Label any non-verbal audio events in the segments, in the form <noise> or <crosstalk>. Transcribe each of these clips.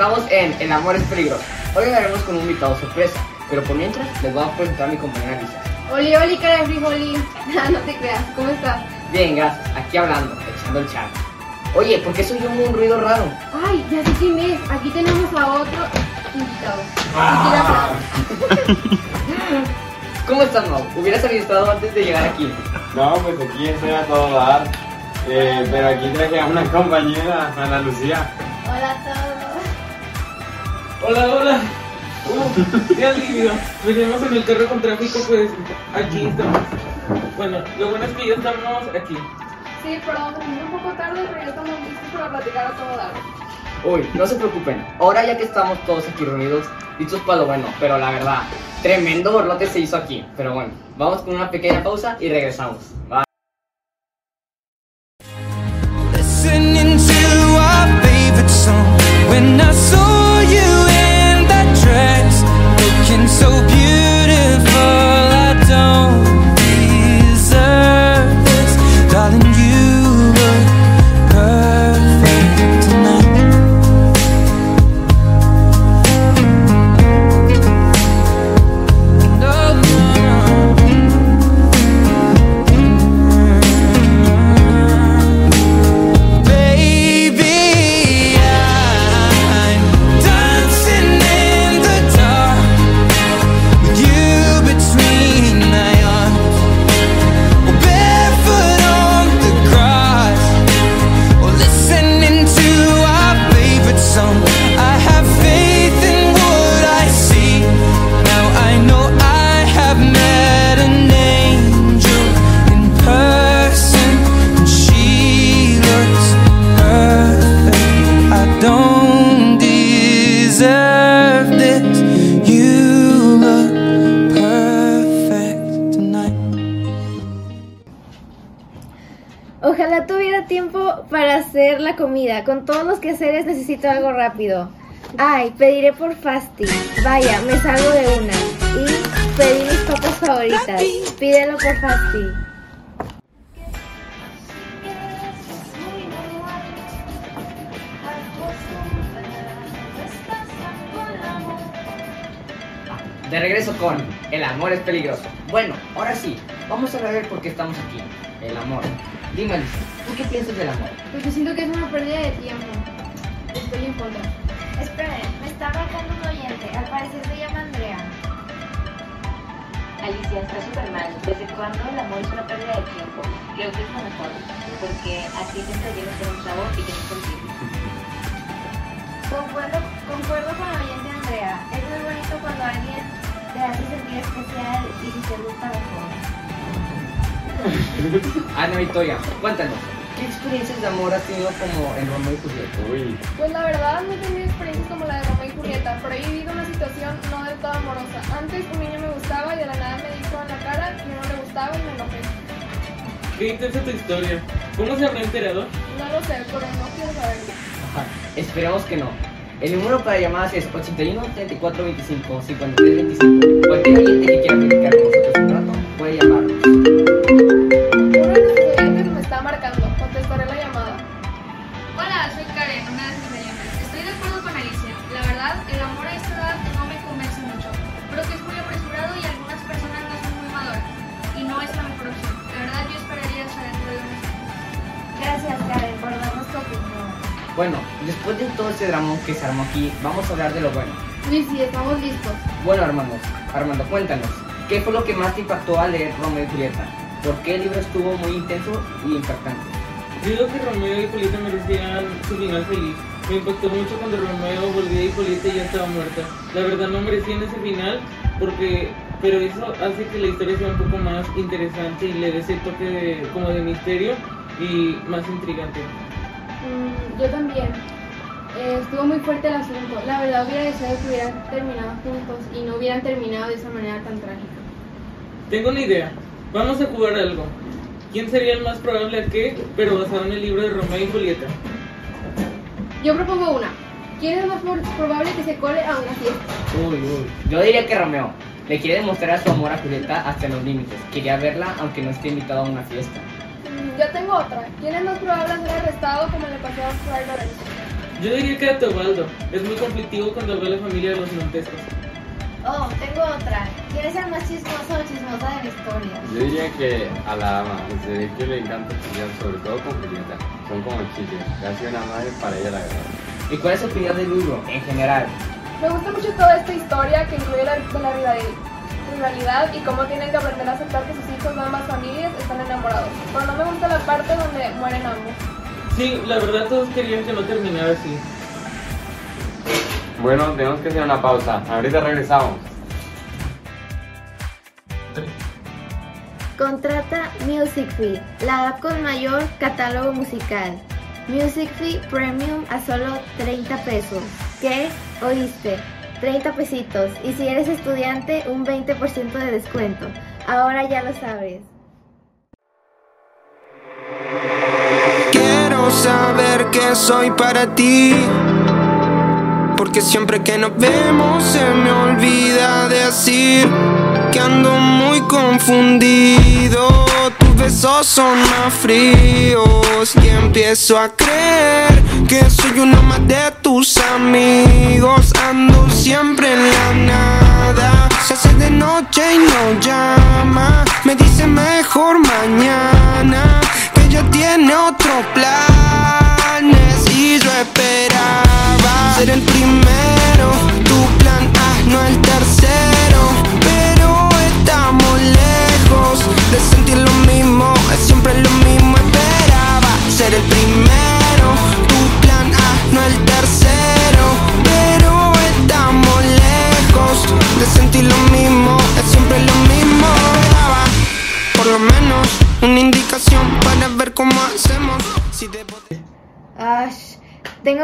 Estamos en El Amor es Peligroso. Hoy hablaremos con un invitado sorpresa, pero por mientras les voy a presentar a mi compañera Lisa. Oli, oli, cara de frijolí. <laughs> no te creas, ¿cómo estás? Bien, gracias, aquí hablando, echando el chat. Oye, ¿por qué soy yo un ruido raro? Ay, ya sé quién es. Aquí tenemos a otro invitado. Ah. <laughs> ¿Cómo estás, Mau? Hubieras avisado antes de llegar aquí. No, pues aquí estoy a todo dar. Eh, pero aquí traje a una compañera, Ana Lucía. Hola a todos. Hola, hola. Uh, qué alivio. Venimos en el carro con tráfico, pues aquí estamos. Bueno, lo bueno es que ya estamos aquí. Sí, perdón, venimos un poco tarde, pero ya estamos listos para platicar a todo dar. Uy, no se preocupen. Ahora ya que estamos todos aquí reunidos, listos para lo bueno. Pero la verdad, tremendo borlote se hizo aquí. Pero bueno, vamos con una pequeña pausa y regresamos. Bye. Comida. Con todos los quehaceres necesito algo rápido. Ay, pediré por Fasti. Vaya, me salgo de una. Y pedí mis papas favoritas. Pídelo por Fasti. De regreso con El amor es peligroso. Bueno, ahora sí, vamos a ver por qué estamos aquí. El amor. Dime, Lisa, ¿tú qué piensas del amor? Pues yo siento que es una pérdida de tiempo. Estoy en contra. Esperen, me está marcando un oyente. Al parecer se llama Andrea. Alicia, está súper mal. ¿Desde cuándo el amor es una pérdida de tiempo? Creo que es lo mejor, porque así te está lleno de un sabor y que no contigo. Concuerdo, concuerdo con el oyente Andrea. Es muy bonito cuando alguien te hace sentir especial y te gusta mejor. Ana Victoria, cuéntanos, ¿qué experiencias de amor has tenido como en Romeo y Julieta? Uy, Pues la verdad no he tenido experiencias como la de Romeo y Julieta, pero he vivido una situación no del todo amorosa. Antes un niño me gustaba y de la nada me dijo en la cara que no le gustaba y me enojé. Qué intensa tu historia. ¿Cómo se habrá enterado? No lo sé, pero no quiero saberlo. Ajá, Esperemos que no. El número para llamadas es 81 34 25 53 25. Cualquier oyente que quiera platicar con nosotros Bueno, después de todo este drama que se armó aquí, vamos a hablar de lo bueno. Luis, sí, estamos listos. Bueno, Armando, Armando, cuéntanos, ¿qué fue lo que más te impactó al leer Romeo y Julieta? ¿Por qué el libro estuvo muy intenso y impactante? Yo digo que Romeo y Julieta merecían su final feliz. Me impactó mucho cuando Romeo volvía y Julieta ya estaba muerta. La verdad no merecían ese final porque pero eso hace que la historia sea un poco más interesante y le dé ese toque de, como de misterio y más intrigante. Mm, yo también. Eh, estuvo muy fuerte el asunto. La verdad hubiera deseado que hubieran terminado juntos y no hubieran terminado de esa manera tan trágica. Tengo una idea. Vamos a jugar algo. ¿Quién sería el más probable a qué, pero basado en el libro de Romeo y Julieta? Yo propongo una. ¿Quién es más probable que se cole a una fiesta? Uy, uy. Yo diría que Romeo le quiere demostrar su amor a Julieta hasta los límites. Quería verla aunque no esté invitado a una fiesta. Yo tengo otra. ¿Quién es más probable de ser arrestado como le pasó a Fray Lorenzo? Yo diría que a Teobaldo. Es muy conflictivo cuando ve la familia de los Montescos. Oh, tengo otra. ¿Quién es el más chismoso o chismosa de la historia? Yo diría que a la ama, ve que le encanta chillar, sobre todo con Julieta. Son como chilles, casi una madre para ella la verdad. ¿Y cuál es su opinión del libro en general? Me gusta mucho toda esta historia que incluye la, de la rival- y cómo tienen que aprender a aceptar que sus hijos de ambas familias están enamorados. Pero no me gusta la parte donde mueren ambos. Sí, la verdad todos querían que no terminara así. Bueno, tenemos que hacer una pausa. Ahorita regresamos. Contrata Music Fee, la app con mayor catálogo musical. Music Fee Premium a solo 30 pesos. ¿Qué? ¿Oíste? 30 pesitos. Y si eres estudiante, un 20% de descuento. Ahora ya lo sabes. Quiero saber que soy para ti. Porque siempre que nos vemos se me olvida decir que ando muy confundido. Tus besos son más fríos y empiezo a creer que soy uno más de tus amigos. Ando siempre en la nada. Se hace de noche y no llama. Me dice mejor mañana que ella tiene otros planes y yo esperaba ser el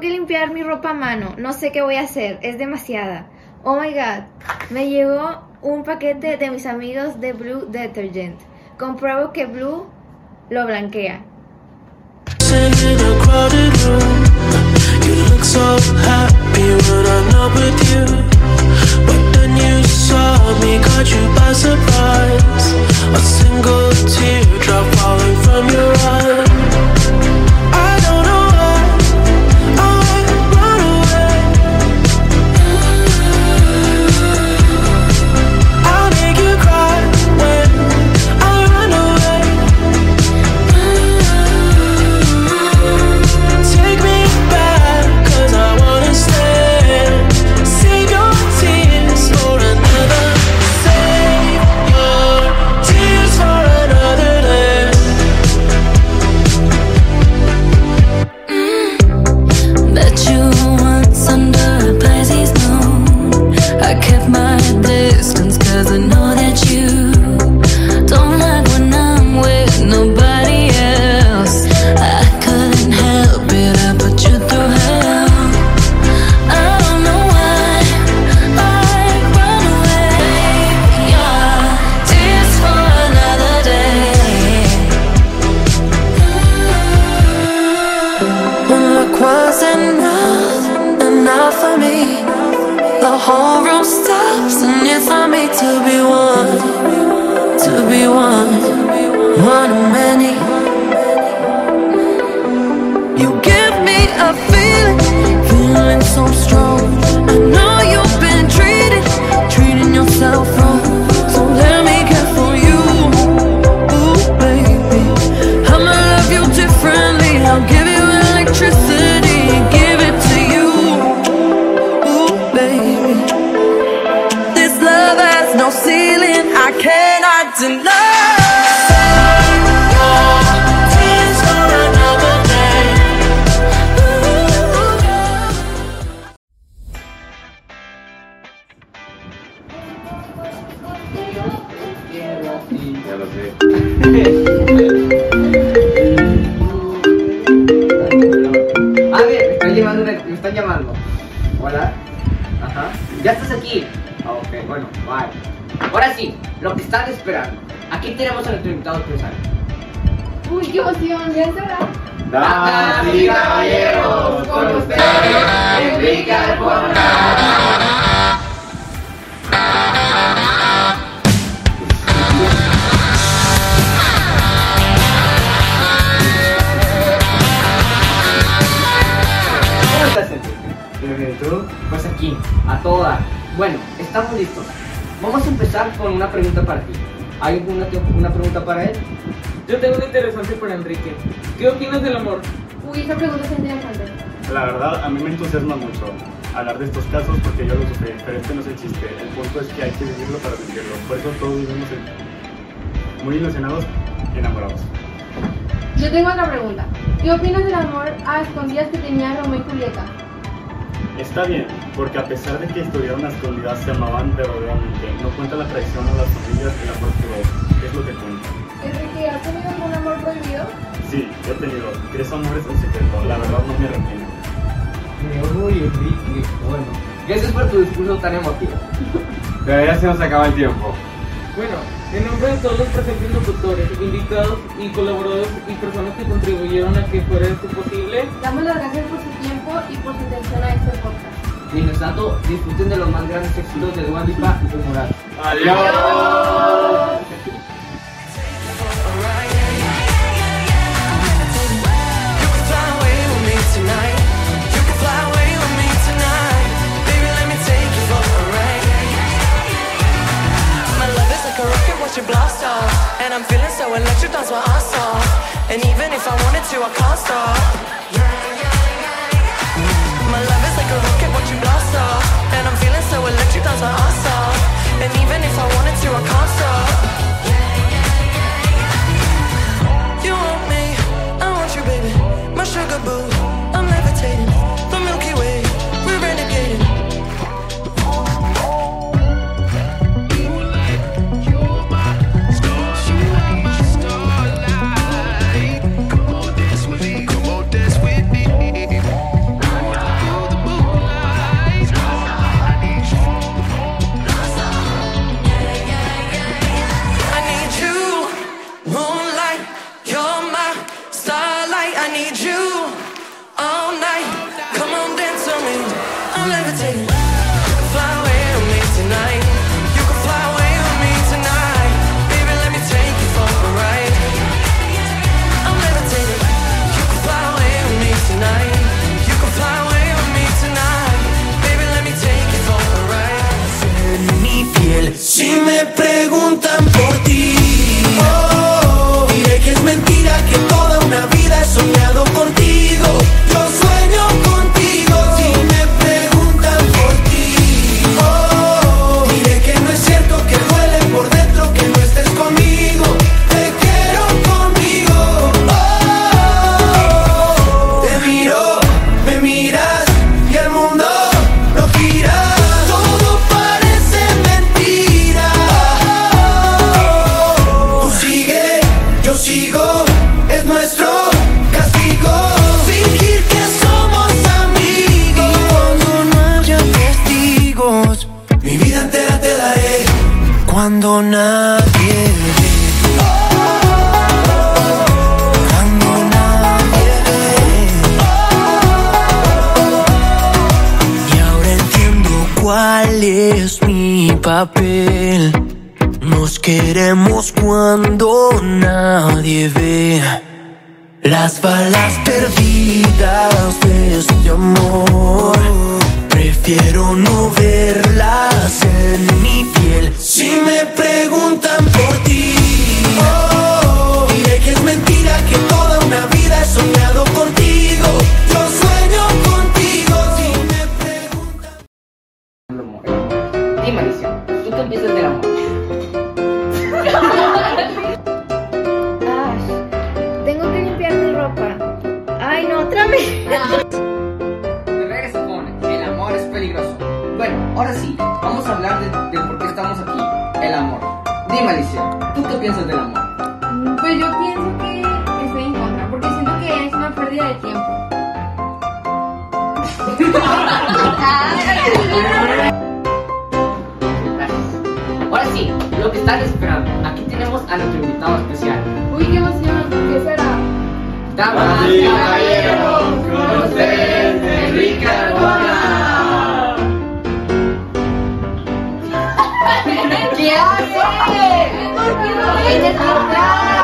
que limpiar mi ropa a mano. No sé qué voy a hacer. Es demasiada. Oh my god. Me llegó un paquete de mis amigos de Blue Detergent. Compruebo que Blue lo blanquea. a crowded room. You look so happy that you one, one of many. You give me a feeling, feeling so strong. Aquí tenemos a nuestro invitado especial. Uy, qué emoción, ya hora. Damas y caballeros, con ustedes, Enrique Arjona. ¿Cómo estás, Enrique? Bien, ¿y tú? Pues aquí, a toda. Bueno, estamos listos. Vamos a empezar con una pregunta para ti. ¿Hay alguna una pregunta para él? Yo tengo una interesante para Enrique. ¿Qué opinas del amor? Uy, esa pregunta es interesante. La verdad, a mí me entusiasma mucho hablar de estos casos porque yo lo sufrí, pero este no es el chiste. El punto es que hay que vivirlo para sentirlo. Por eso todos vivimos muy ilusionados y enamorados. Yo tengo otra pregunta. ¿Qué opinas del amor a escondidas que tenía Romeo y Julieta? Está bien, porque a pesar de que estuvieron a escondidas, se amaban verdaderamente. No cuenta la traición a las familias, el amor puro. Es lo que cuenta. Enrique, ¿has tenido algún amor prohibido? Sí, he tenido tres amores en secreto. La verdad no me arrepiento. Uy, Enrique, bueno. Gracias por tu discurso tan emotivo. Pero ya se nos acaba el tiempo. Bueno, en nombre de todos los presentes locutores, invitados y colaboradores y personas que contribuyeron a que fuera esto posible, Damos las gracias por su tiempo y por su atención a este podcast. Mientras tanto, disfruten de los más grandes éxitos de Dua Lipa y de Morat. Adiós. And I'm feeling so electric, that's my ass off. And even if I wanted to, I can't stop. My love is like a rocket, watch it blast off. And I'm feeling so electric, that's my ass off. And even if I wanted to, I can't stop. You want me, I want you, baby. My sugar boo, Nos queremos cuando nadie ve. Las balas perdidas de este amor. Prefiero no verlas en mi piel. Si me preguntan por ti, oh, de tiempo. Ahora sí, lo que están esperando. Aquí tenemos a nuestro invitado especial. Uy, qué emoción, ¿qué será? Damas y caballeros, con ustedes, Enrique <laughs> ¿Qué hace? ¿Por qué no?